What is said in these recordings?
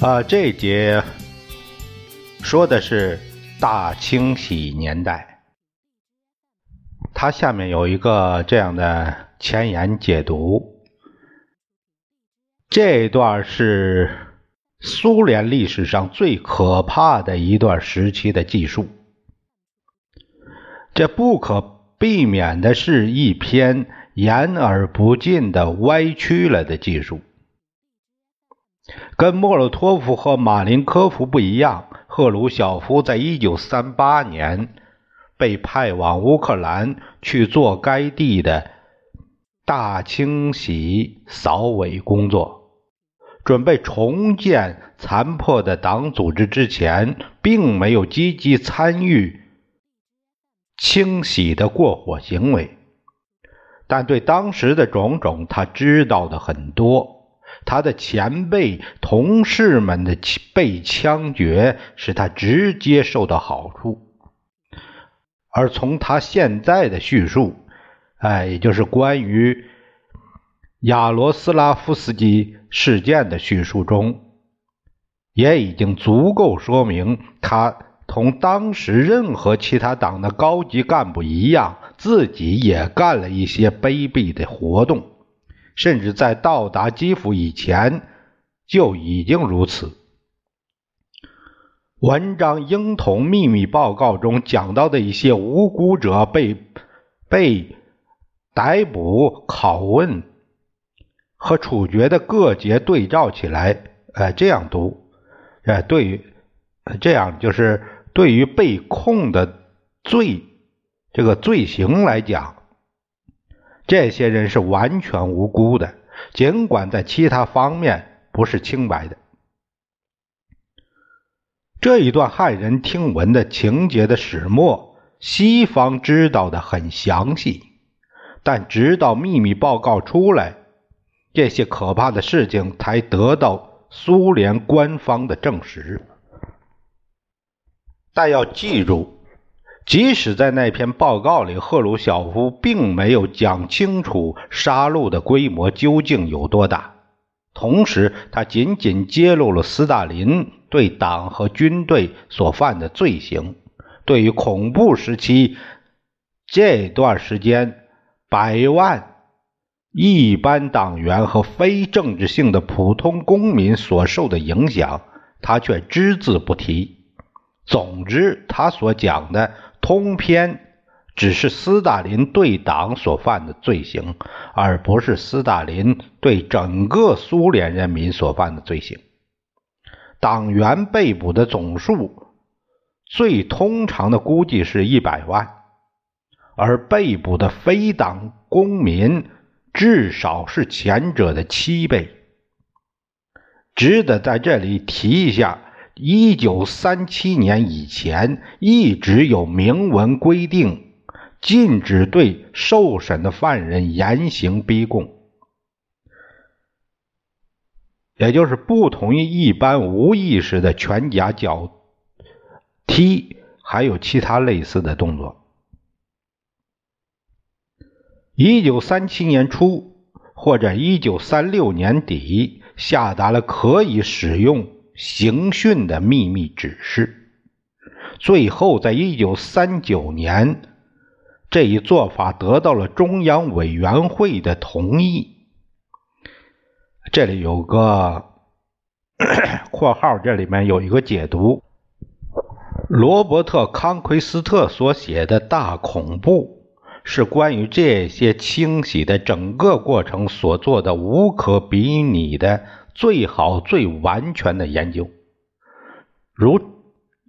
啊，这节说的是大清洗年代，它下面有一个这样的前言解读。这段是苏联历史上最可怕的一段时期的记述，这不可避免的是一篇言而不尽的歪曲了的记述。跟莫洛托夫和马林科夫不一样，赫鲁晓夫在一九三八年被派往乌克兰去做该地的大清洗扫尾工作，准备重建残破的党组织之前，并没有积极参与清洗的过火行为，但对当时的种种，他知道的很多。他的前辈同事们的被枪决，使他直接受到好处。而从他现在的叙述，哎，也就是关于亚罗斯拉夫斯基事件的叙述中，也已经足够说明，他同当时任何其他党的高级干部一样，自己也干了一些卑鄙的活动。甚至在到达基辅以前就已经如此。文章应同秘密报告中讲到的一些无辜者被被逮捕、拷问和处决的各节对照起来，呃，这样读，呃，对于这样就是对于被控的罪这个罪行来讲。这些人是完全无辜的，尽管在其他方面不是清白的。这一段骇人听闻的情节的始末，西方知道的很详细，但直到秘密报告出来，这些可怕的事情才得到苏联官方的证实。但要记住。即使在那篇报告里，赫鲁晓夫并没有讲清楚杀戮的规模究竟有多大，同时他仅仅揭露了斯大林对党和军队所犯的罪行。对于恐怖时期这段时间百万一般党员和非政治性的普通公民所受的影响，他却只字不提。总之，他所讲的。通篇只是斯大林对党所犯的罪行，而不是斯大林对整个苏联人民所犯的罪行。党员被捕的总数，最通常的估计是一百万，而被捕的非党公民至少是前者的七倍。值得在这里提一下。一九三七年以前，一直有明文规定禁止对受审的犯人严刑逼供，也就是不同于一般无意识的拳夹脚踢，还有其他类似的动作。一九三七年初或者一九三六年底，下达了可以使用。刑讯的秘密指示，最后在一九三九年，这一做法得到了中央委员会的同意。这里有个 括号，这里面有一个解读：罗伯特·康奎斯特所写的大恐怖，是关于这些清洗的整个过程所做的无可比拟的。最好、最完全的研究。如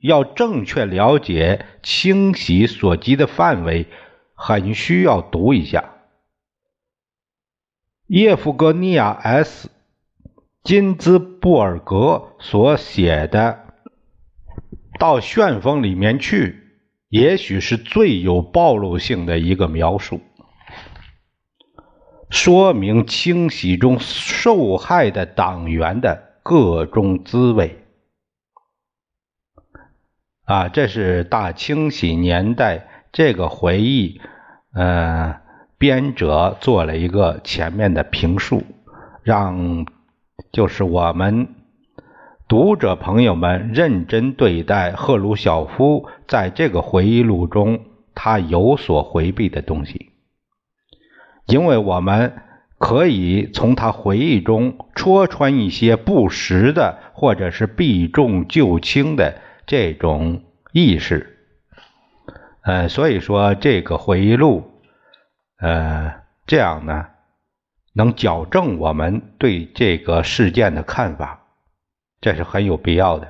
要正确了解清洗所及的范围，很需要读一下叶夫格尼亚 ·S· 金兹布尔格所写的《到旋风里面去》，也许是最有暴露性的一个描述，说明清洗中受害的党员的各种滋味。啊，这是大清洗年代这个回忆，呃，编者做了一个前面的评述。让就是我们读者朋友们认真对待赫鲁晓夫在这个回忆录中他有所回避的东西，因为我们可以从他回忆中戳穿一些不实的或者是避重就轻的这种意识。呃，所以说这个回忆录，呃，这样呢。能矫正我们对这个事件的看法，这是很有必要的。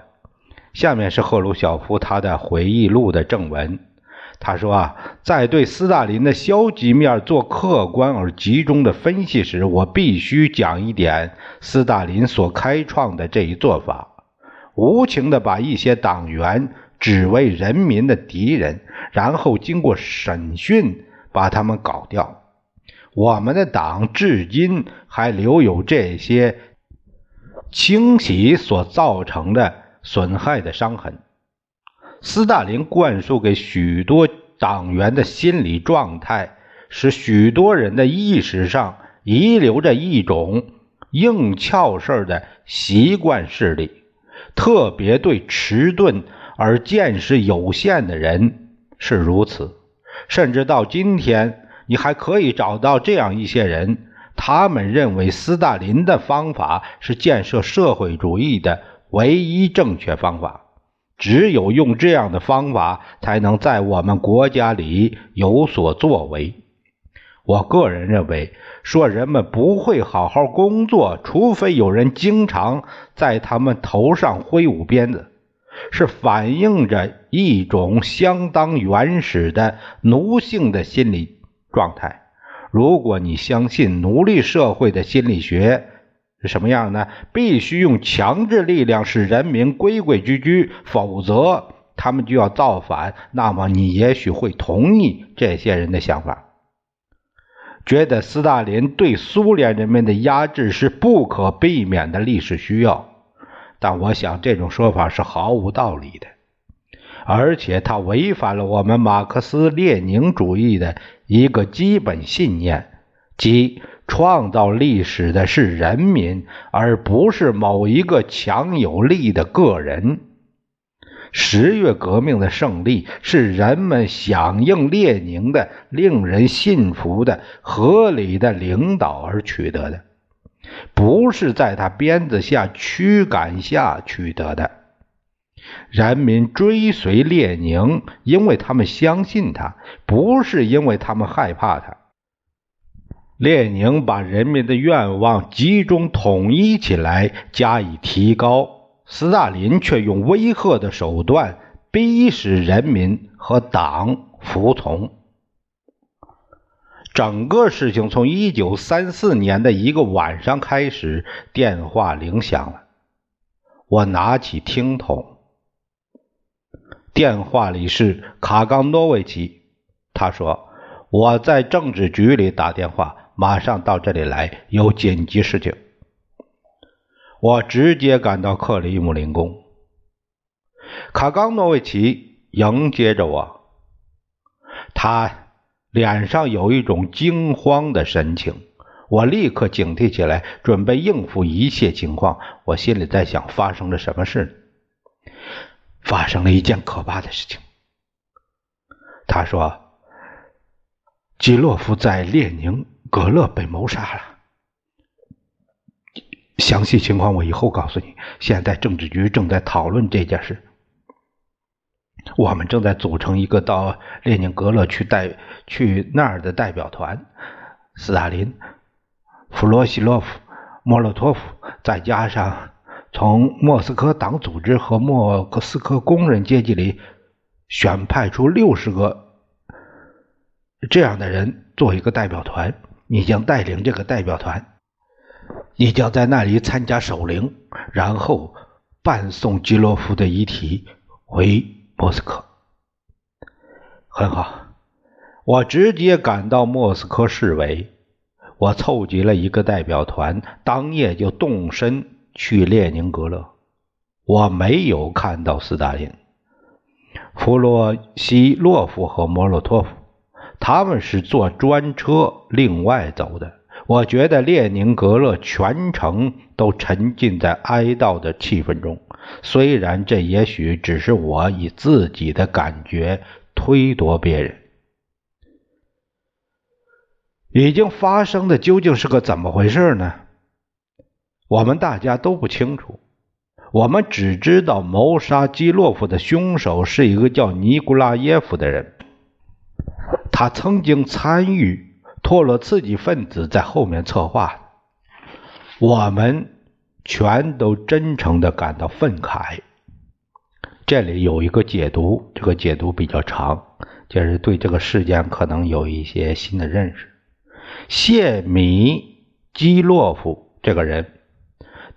下面是赫鲁晓夫他的回忆录的正文。他说啊，在对斯大林的消极面做客观而集中的分析时，我必须讲一点斯大林所开创的这一做法：无情的把一些党员指为人民的敌人，然后经过审讯把他们搞掉。我们的党至今还留有这些清洗所造成的损害的伤痕。斯大林灌输给许多党员的心理状态，使许多人的意识上遗留着一种硬翘事的习惯势力，特别对迟钝而见识有限的人是如此，甚至到今天。你还可以找到这样一些人，他们认为斯大林的方法是建设社会主义的唯一正确方法，只有用这样的方法才能在我们国家里有所作为。我个人认为，说人们不会好好工作，除非有人经常在他们头上挥舞鞭子，是反映着一种相当原始的奴性的心理。状态。如果你相信奴隶社会的心理学是什么样呢？必须用强制力量使人民规规矩矩，否则他们就要造反。那么你也许会同意这些人的想法，觉得斯大林对苏联人民的压制是不可避免的历史需要。但我想这种说法是毫无道理的，而且它违反了我们马克思列宁主义的。一个基本信念，即创造历史的是人民，而不是某一个强有力的个人。十月革命的胜利是人们响应列宁的令人信服的合理的领导而取得的，不是在他鞭子下驱赶下取得的。人民追随列宁，因为他们相信他，不是因为他们害怕他。列宁把人民的愿望集中统一起来，加以提高。斯大林却用威吓的手段逼使人民和党服从。整个事情从一九三四年的一个晚上开始，电话铃响了，我拿起听筒。电话里是卡冈诺维奇，他说：“我在政治局里打电话，马上到这里来，有紧急事情。”我直接赶到克里姆林宫，卡冈诺维奇迎接着我，他脸上有一种惊慌的神情。我立刻警惕起来，准备应付一切情况。我心里在想，发生了什么事？发生了一件可怕的事情。他说：“基洛夫在列宁格勒被谋杀了。详细情况我以后告诉你。现在政治局正在讨论这件事。我们正在组成一个到列宁格勒去代去那儿的代表团。斯大林、弗罗西洛夫、莫洛托夫，再加上……”从莫斯科党组织和莫斯科工人阶级里选派出六十个这样的人做一个代表团，你将带领这个代表团，你将在那里参加守灵，然后伴送基洛夫的遗体回莫斯科。很好，我直接赶到莫斯科市委，我凑集了一个代表团，当夜就动身去列宁格勒。我没有看到斯大林、弗洛西洛夫和莫洛托夫，他们是坐专车另外走的。我觉得列宁格勒全程都沉浸在哀悼的气氛中，虽然这也许只是我以自己的感觉推夺别人。已经发生的究竟是个怎么回事呢？我们大家都不清楚，我们只知道谋杀基洛夫的凶手是一个叫尼古拉耶夫的人，他曾经参与。托洛茨基分子在后面策划，我们全都真诚的感到愤慨。这里有一个解读，这个解读比较长，就是对这个事件可能有一些新的认识。谢米基洛夫这个人，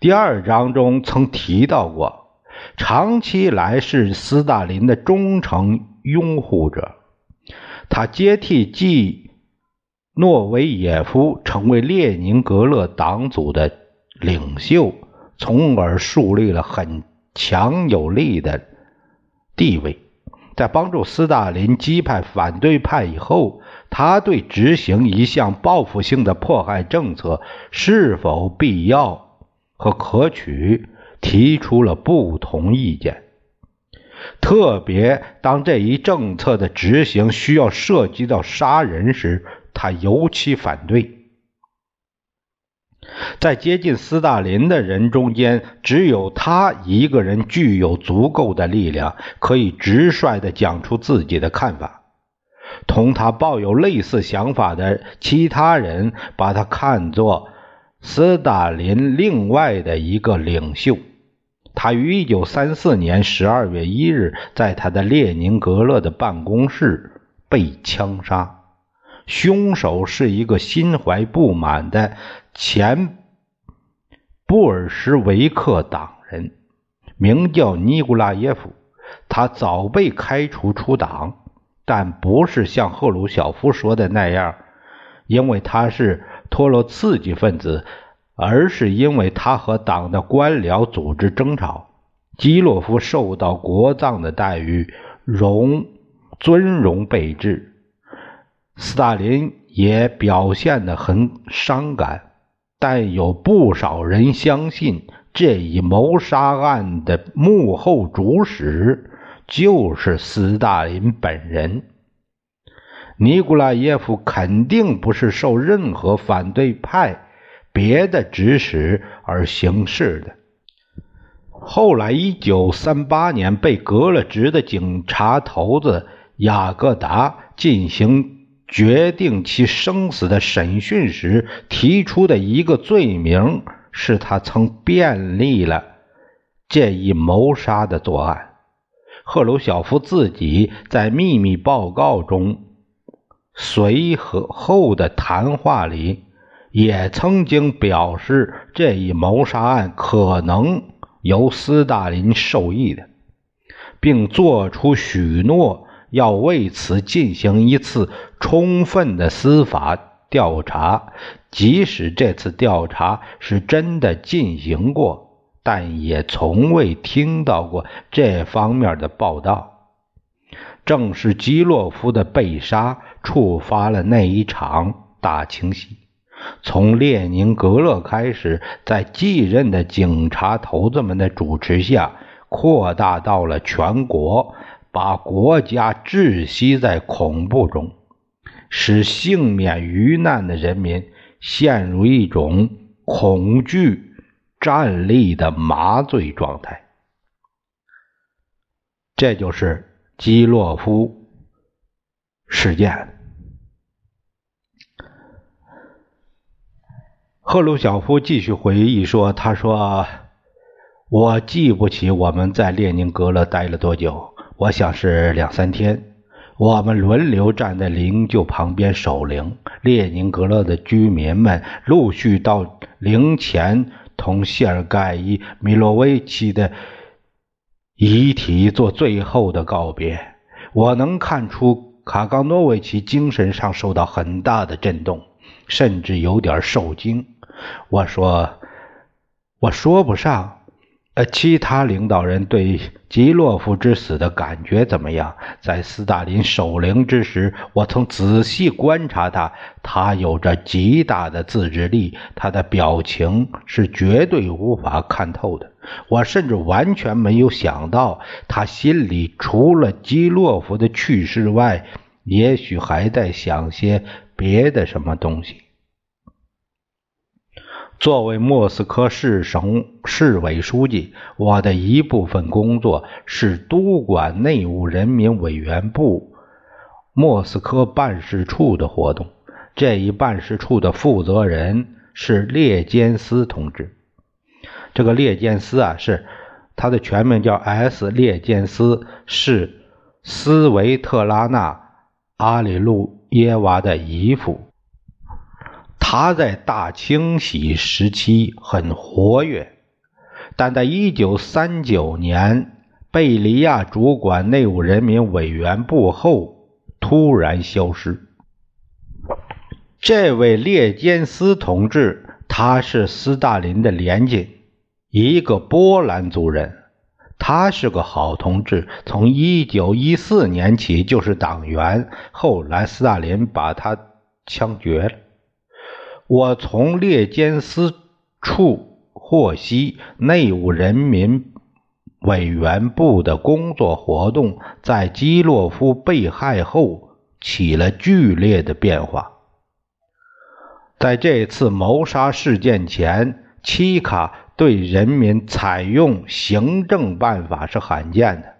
第二章中曾提到过，长期来是斯大林的忠诚拥护者，他接替继。诺维耶夫成为列宁格勒党组的领袖，从而树立了很强有力的地位。在帮助斯大林击败反对派以后，他对执行一项报复性的迫害政策是否必要和可取提出了不同意见。特别当这一政策的执行需要涉及到杀人时。他尤其反对。在接近斯大林的人中间，只有他一个人具有足够的力量，可以直率地讲出自己的看法。同他抱有类似想法的其他人，把他看作斯大林另外的一个领袖。他于1934年12月1日在他的列宁格勒的办公室被枪杀。凶手是一个心怀不满的前布尔什维克党人，名叫尼古拉耶夫。他早被开除出党，但不是像赫鲁晓夫说的那样，因为他是托洛茨基分子，而是因为他和党的官僚组织争吵。基洛夫受到国葬的待遇，荣尊荣备至。斯大林也表现得很伤感，但有不少人相信这一谋杀案的幕后主使就是斯大林本人。尼古拉耶夫肯定不是受任何反对派别的指使而行事的。后来，一九三八年被革了职的警察头子雅各达进行。决定其生死的审讯时提出的一个罪名是他曾便利了建议谋杀的作案。赫鲁晓夫自己在秘密报告中随和后的谈话里也曾经表示，这一谋杀案可能由斯大林授意的，并作出许诺。要为此进行一次充分的司法调查，即使这次调查是真的进行过，但也从未听到过这方面的报道。正是基洛夫的被杀触发了那一场大清洗，从列宁格勒开始，在继任的警察头子们的主持下，扩大到了全国。把国家窒息在恐怖中，使幸免于难的人民陷入一种恐惧战栗的麻醉状态。这就是基洛夫事件。赫鲁晓夫继续回忆说：“他说，我记不起我们在列宁格勒待了多久。”我想是两三天，我们轮流站在灵柩旁边守灵。列宁格勒的居民们陆续到灵前同谢尔盖伊·米洛维奇的遗体做最后的告别。我能看出卡冈诺维奇精神上受到很大的震动，甚至有点受惊。我说：“我说不上。”呃，其他领导人对吉洛夫之死的感觉怎么样？在斯大林守灵之时，我曾仔细观察他，他有着极大的自制力，他的表情是绝对无法看透的。我甚至完全没有想到，他心里除了基洛夫的去世外，也许还在想些别的什么东西。作为莫斯科市省市委书记，我的一部分工作是督管内务人民委员部莫斯科办事处的活动。这一办事处的负责人是列坚斯同志。这个列坚斯啊，是他的全名叫 S. 列坚斯，是斯维特拉娜·阿里路耶娃的姨父。他在大清洗时期很活跃，但在1939年贝利亚主管内务人民委员部后突然消失。这位列坚斯同志，他是斯大林的连襟，一个波兰族人。他是个好同志，从1914年起就是党员，后来斯大林把他枪决了。我从列监司处获悉，内务人民委员部的工作活动在基洛夫被害后起了剧烈的变化。在这次谋杀事件前，契卡对人民采用行政办法是罕见的。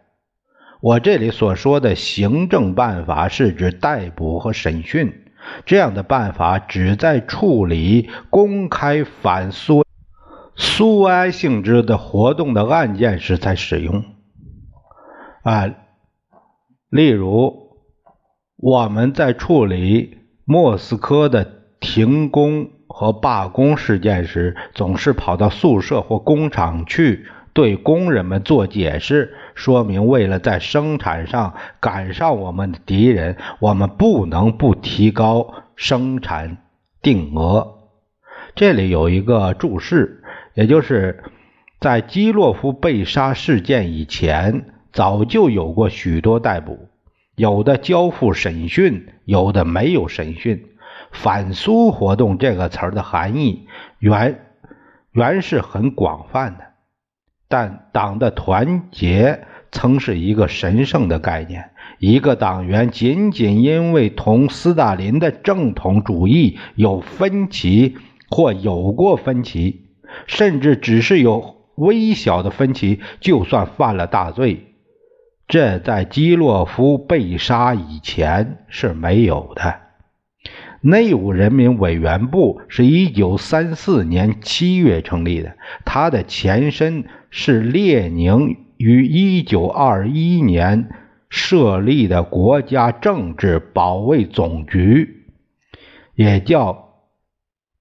我这里所说的行政办法是指逮捕和审讯。这样的办法只在处理公开反苏苏维埃性质的活动的案件时才使用。啊，例如我们在处理莫斯科的停工和罢工事件时，总是跑到宿舍或工厂去。对工人们做解释，说明为了在生产上赶上我们的敌人，我们不能不提高生产定额。这里有一个注释，也就是在基洛夫被杀事件以前，早就有过许多逮捕，有的交付审讯，有的没有审讯。反苏活动这个词儿的含义原原是很广泛的。但党的团结曾是一个神圣的概念。一个党员仅仅因为同斯大林的正统主义有分歧，或有过分歧，甚至只是有微小的分歧，就算犯了大罪。这在基洛夫被杀以前是没有的。内务人民委员部是一九三四年七月成立的，它的前身是列宁于一九二一年设立的国家政治保卫总局，也叫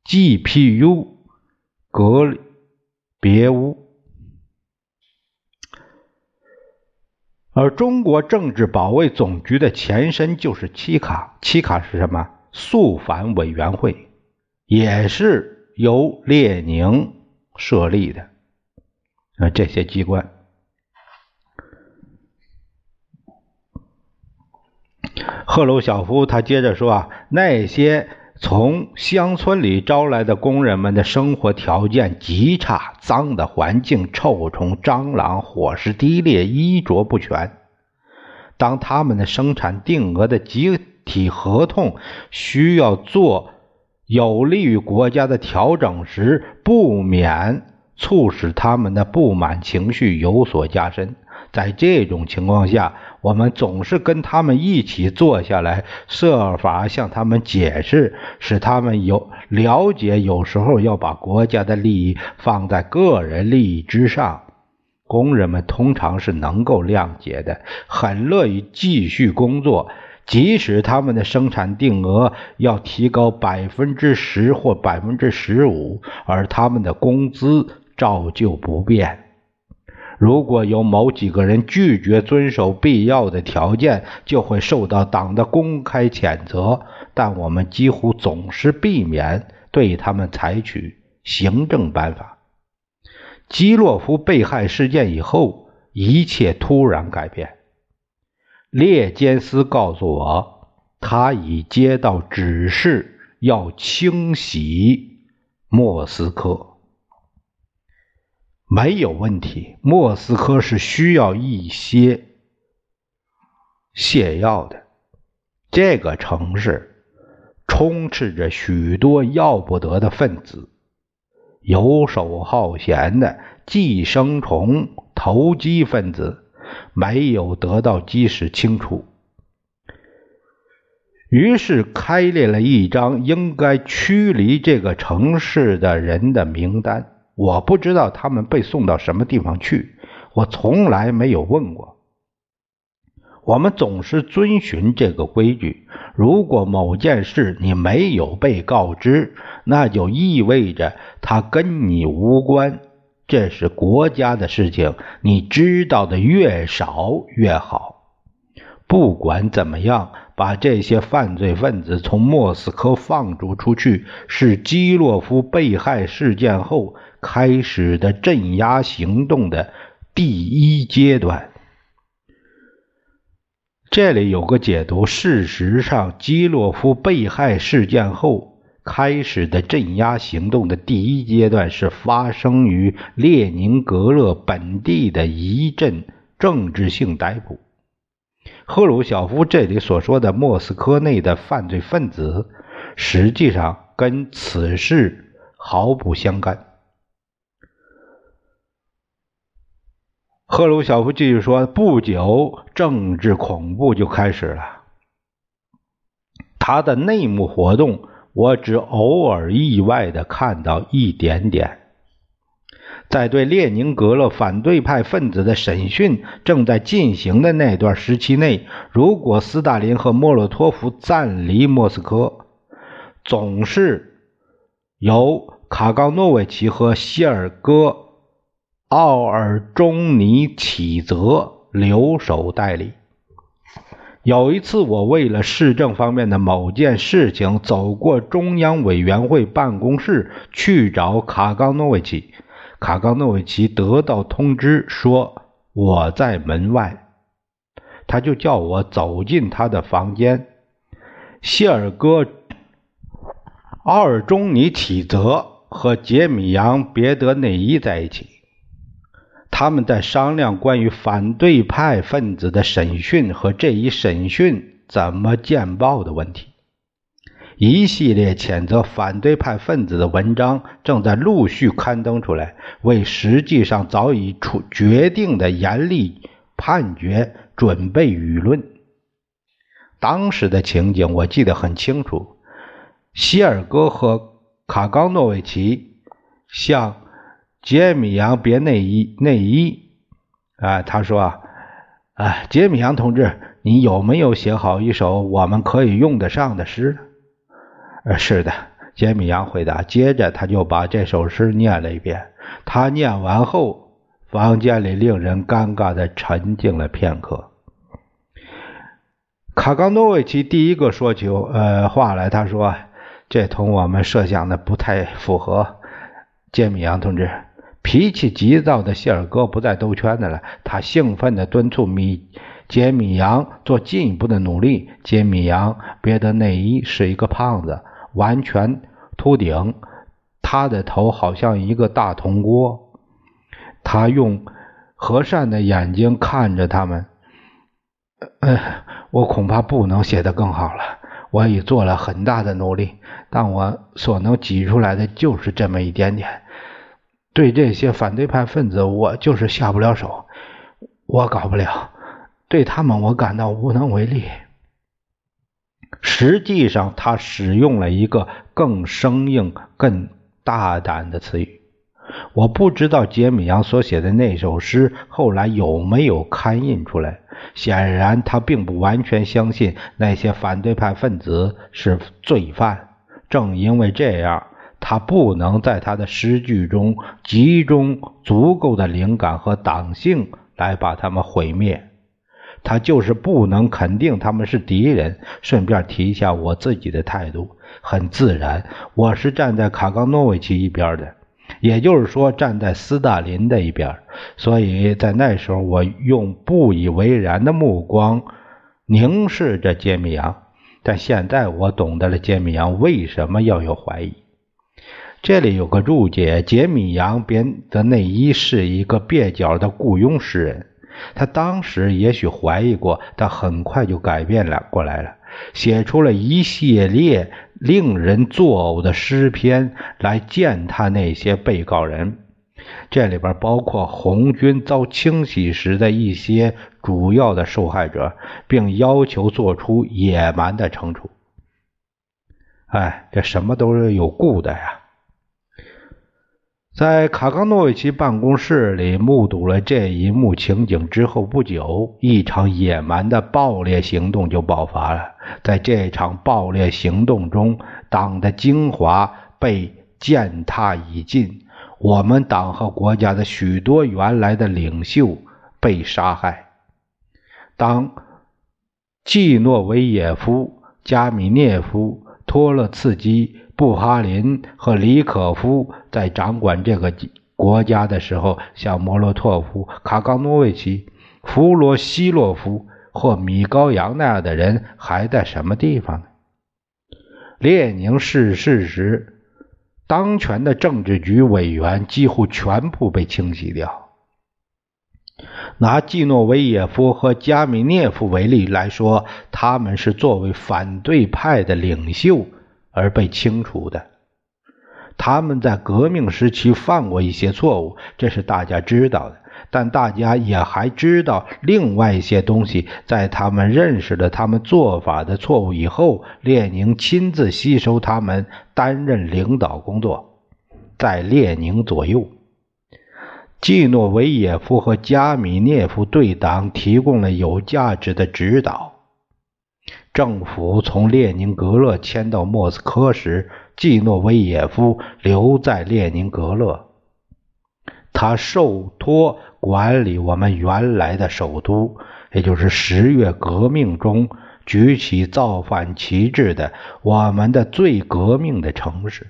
GPU 格别乌。而中国政治保卫总局的前身就是七卡，七卡是什么？肃反委员会也是由列宁设立的啊，这些机关。赫鲁晓夫他接着说啊，那些从乡村里招来的工人们的生活条件极差，脏的环境、臭虫、蟑螂、伙食低劣、衣着不全。当他们的生产定额的集体合同需要做有利于国家的调整时，不免促使他们的不满情绪有所加深。在这种情况下，我们总是跟他们一起坐下来，设法向他们解释，使他们有了解，有时候要把国家的利益放在个人利益之上。工人们通常是能够谅解的，很乐意继续工作。即使他们的生产定额要提高百分之十或百分之十五，而他们的工资照旧不变。如果有某几个人拒绝遵守必要的条件，就会受到党的公开谴责。但我们几乎总是避免对他们采取行政办法。基洛夫被害事件以后，一切突然改变。列坚斯告诉我，他已接到指示，要清洗莫斯科。没有问题，莫斯科是需要一些泻药的。这个城市充斥着许多要不得的分子，游手好闲的寄生虫、投机分子没有得到及时清除，于是开列了一张应该驱离这个城市的人的名单。我不知道他们被送到什么地方去，我从来没有问过。我们总是遵循这个规矩：如果某件事你没有被告知，那就意味着它跟你无关。这是国家的事情，你知道的越少越好。不管怎么样。把这些犯罪分子从莫斯科放逐出去，是基洛夫被害事件后开始的镇压行动的第一阶段。这里有个解读：事实上，基洛夫被害事件后开始的镇压行动的第一阶段是发生于列宁格勒本地的一阵政治性逮捕。赫鲁晓夫这里所说的莫斯科内的犯罪分子，实际上跟此事毫不相干。赫鲁晓夫继续说：“不久，政治恐怖就开始了。他的内幕活动，我只偶尔意外的看到一点点。”在对列宁格勒反对派分子的审讯正在进行的那段时期内，如果斯大林和莫洛托夫暂离莫斯科，总是由卡冈诺维奇和谢尔戈·奥尔中尼启泽留守代理。有一次，我为了市政方面的某件事情，走过中央委员会办公室去找卡冈诺维奇。卡冈诺维奇得到通知说我在门外，他就叫我走进他的房间。谢尔戈·奥尔中尼启泽和杰米扬·别德内伊在一起，他们在商量关于反对派分子的审讯和这一审讯怎么见报的问题。一系列谴责反对派分子的文章正在陆续刊登出来，为实际上早已出决定的严厉判决准备舆论。当时的情景我记得很清楚：希尔戈和卡冈诺维奇向杰米扬·别内衣内衣啊，他说：“啊，杰米扬同志，你有没有写好一首我们可以用得上的诗？”呃，是的，杰米扬回答。接着，他就把这首诗念了一遍。他念完后，房间里令人尴尬的沉静了片刻。卡冈诺维奇第一个说起呃话来，他说：“这同我们设想的不太符合。”杰米扬同志，脾气急躁的谢尔哥不再兜圈子了。他兴奋地敦促米杰米扬做进一步的努力。杰米扬别的内衣是一个胖子。完全秃顶，他的头好像一个大铜锅。他用和善的眼睛看着他们。呃，我恐怕不能写得更好了。我已做了很大的努力，但我所能挤出来的就是这么一点点。对这些反对派分子，我就是下不了手，我搞不了。对他们，我感到无能为力。实际上，他使用了一个更生硬、更大胆的词语。我不知道杰米扬所写的那首诗后来有没有刊印出来。显然，他并不完全相信那些反对派分子是罪犯。正因为这样，他不能在他的诗句中集中足够的灵感和党性来把他们毁灭。他就是不能肯定他们是敌人。顺便提一下我自己的态度，很自然，我是站在卡冈诺维奇一边的。也就是说，站在斯大林的一边，所以在那时候，我用不以为然的目光凝视着杰米扬。但现在我懂得了杰米扬为什么要有怀疑。这里有个注解：杰米扬边的内衣是一个蹩脚的雇佣诗人。他当时也许怀疑过，但很快就改变了过来了，写出了一系列。令人作呕的诗篇来践踏那些被告人，这里边包括红军遭清洗时的一些主要的受害者，并要求做出野蛮的惩处。哎，这什么都是有故的呀！在卡冈诺维奇办公室里目睹了这一幕情景之后不久，一场野蛮的暴烈行动就爆发了。在这场暴烈行动中，党的精华被践踏已尽，我们党和国家的许多原来的领袖被杀害。当季诺维耶夫、加米涅夫、托勒茨基。布哈林和李可夫在掌管这个国家的时候，像莫洛托夫、卡冈诺维奇、弗罗西洛夫或米高扬那样的人还在什么地方呢？列宁逝世时，当权的政治局委员几乎全部被清洗掉。拿季诺维耶夫和加米涅夫为例来说，他们是作为反对派的领袖。而被清除的，他们在革命时期犯过一些错误，这是大家知道的。但大家也还知道另外一些东西。在他们认识了他们做法的错误以后，列宁亲自吸收他们，担任领导工作，在列宁左右。季诺维耶夫和加米涅夫对党提供了有价值的指导。政府从列宁格勒迁到莫斯科时，季诺维耶夫留在列宁格勒。他受托管理我们原来的首都，也就是十月革命中举起造反旗帜的我们的最革命的城市。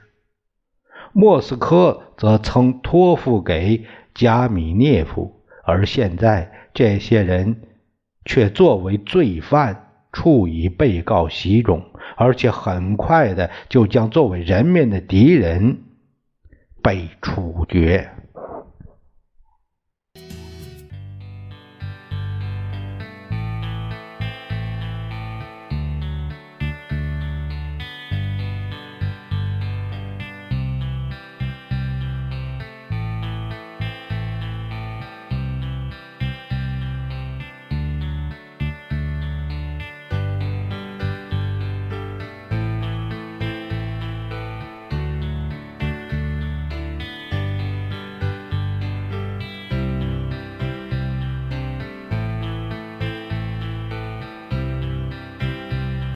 莫斯科则曾托付给加米涅夫，而现在这些人却作为罪犯。处以被告席中，而且很快的就将作为人民的敌人被处决。